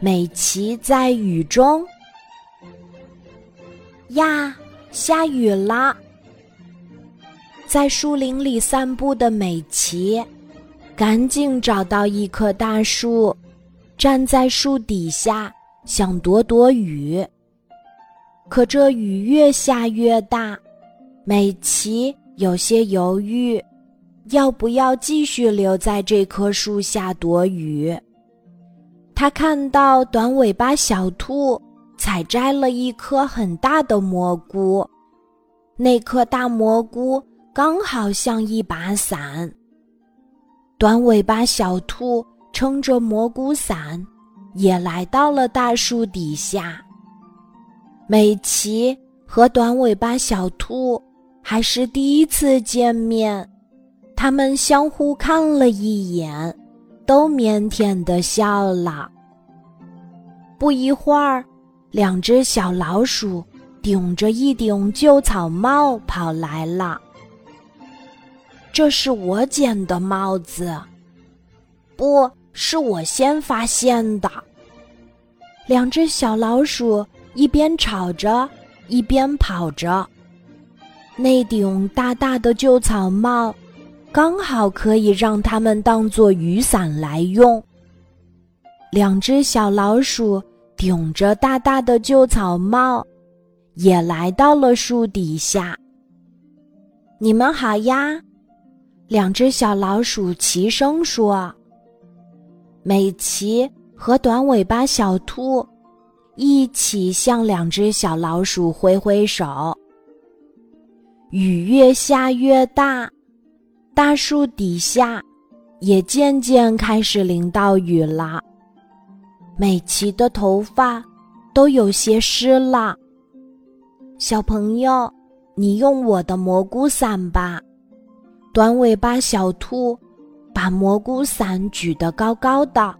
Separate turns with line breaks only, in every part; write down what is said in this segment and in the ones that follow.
美琪在雨中。呀，下雨啦！在树林里散步的美琪，赶紧找到一棵大树，站在树底下想躲躲雨。可这雨越下越大，美琪有些犹豫，要不要继续留在这棵树下躲雨。他看到短尾巴小兔采摘了一颗很大的蘑菇，那颗大蘑菇刚好像一把伞。短尾巴小兔撑着蘑菇伞，也来到了大树底下。美琪和短尾巴小兔还是第一次见面，他们相互看了一眼。都腼腆的笑了。不一会儿，两只小老鼠顶着一顶旧草帽跑来了。这是我捡的帽子，不是我先发现的。两只小老鼠一边吵着，一边跑着。那顶大大的旧草帽。刚好可以让它们当做雨伞来用。两只小老鼠顶着大大的旧草帽，也来到了树底下。你们好呀！两只小老鼠齐声说。美琪和短尾巴小兔一起向两只小老鼠挥挥手。雨越下越大。大树底下，也渐渐开始淋到雨了。美琪的头发都有些湿了。小朋友，你用我的蘑菇伞吧。短尾巴小兔把蘑菇伞举得高高的。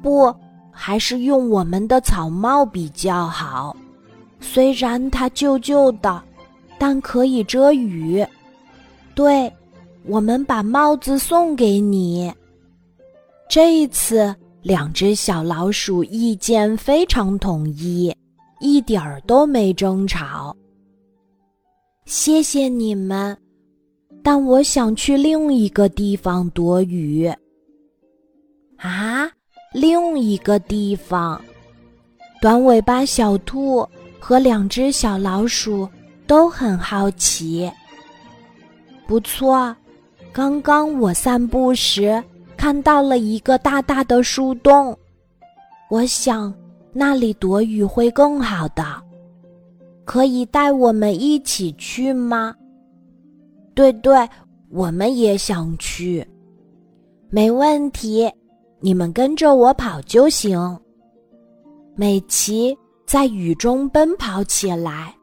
不，还是用我们的草帽比较好。虽然它旧旧的，但可以遮雨。对。我们把帽子送给你。这一次，两只小老鼠意见非常统一，一点儿都没争吵。谢谢你们，但我想去另一个地方躲雨。啊，另一个地方？短尾巴小兔和两只小老鼠都很好奇。不错。刚刚我散步时看到了一个大大的树洞，我想那里躲雨会更好的。可以带我们一起去吗？对对，我们也想去。没问题，你们跟着我跑就行。美琪在雨中奔跑起来，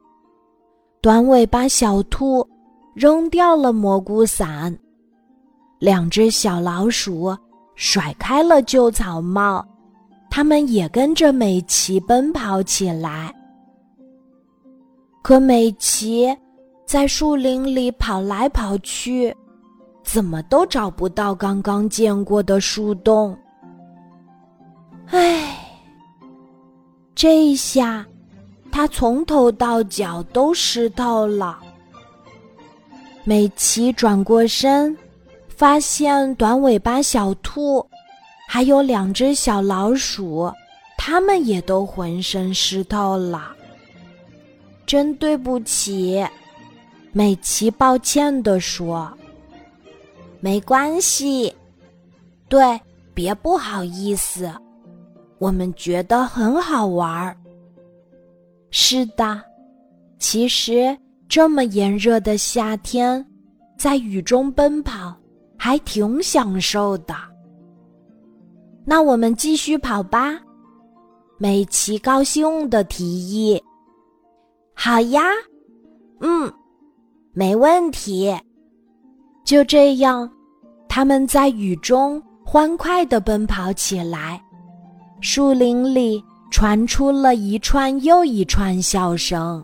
短尾巴小兔扔掉了蘑菇伞。两只小老鼠甩开了旧草帽，它们也跟着美琪奔跑起来。可美琪在树林里跑来跑去，怎么都找不到刚刚见过的树洞。唉，这一下，它从头到脚都湿透了。美琪转过身。发现短尾巴小兔，还有两只小老鼠，它们也都浑身湿透了。真对不起，美琪抱歉地说。没关系，对，别不好意思，我们觉得很好玩儿。是的，其实这么炎热的夏天，在雨中奔跑。还挺享受的。那我们继续跑吧，美琪高兴的提议。好呀，嗯，没问题。就这样，他们在雨中欢快的奔跑起来，树林里传出了一串又一串笑声。